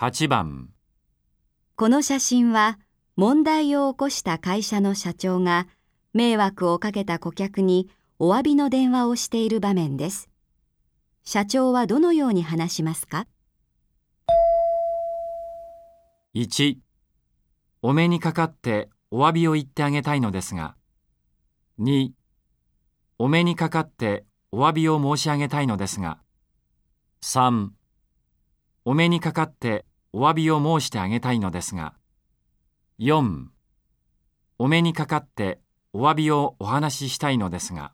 8番。この写真は問題を起こした会社の社長が迷惑をかけた顧客にお詫びの電話をしている場面です。社長はどのように話しますか？1お目にかかってお詫びを言ってあげたいのですが。2お目にかかってお詫びを申し上げたいのですが。3お目にかかってお詫びを申してあげたいのですが。4お目にかかってお詫びをお話ししたいのですが。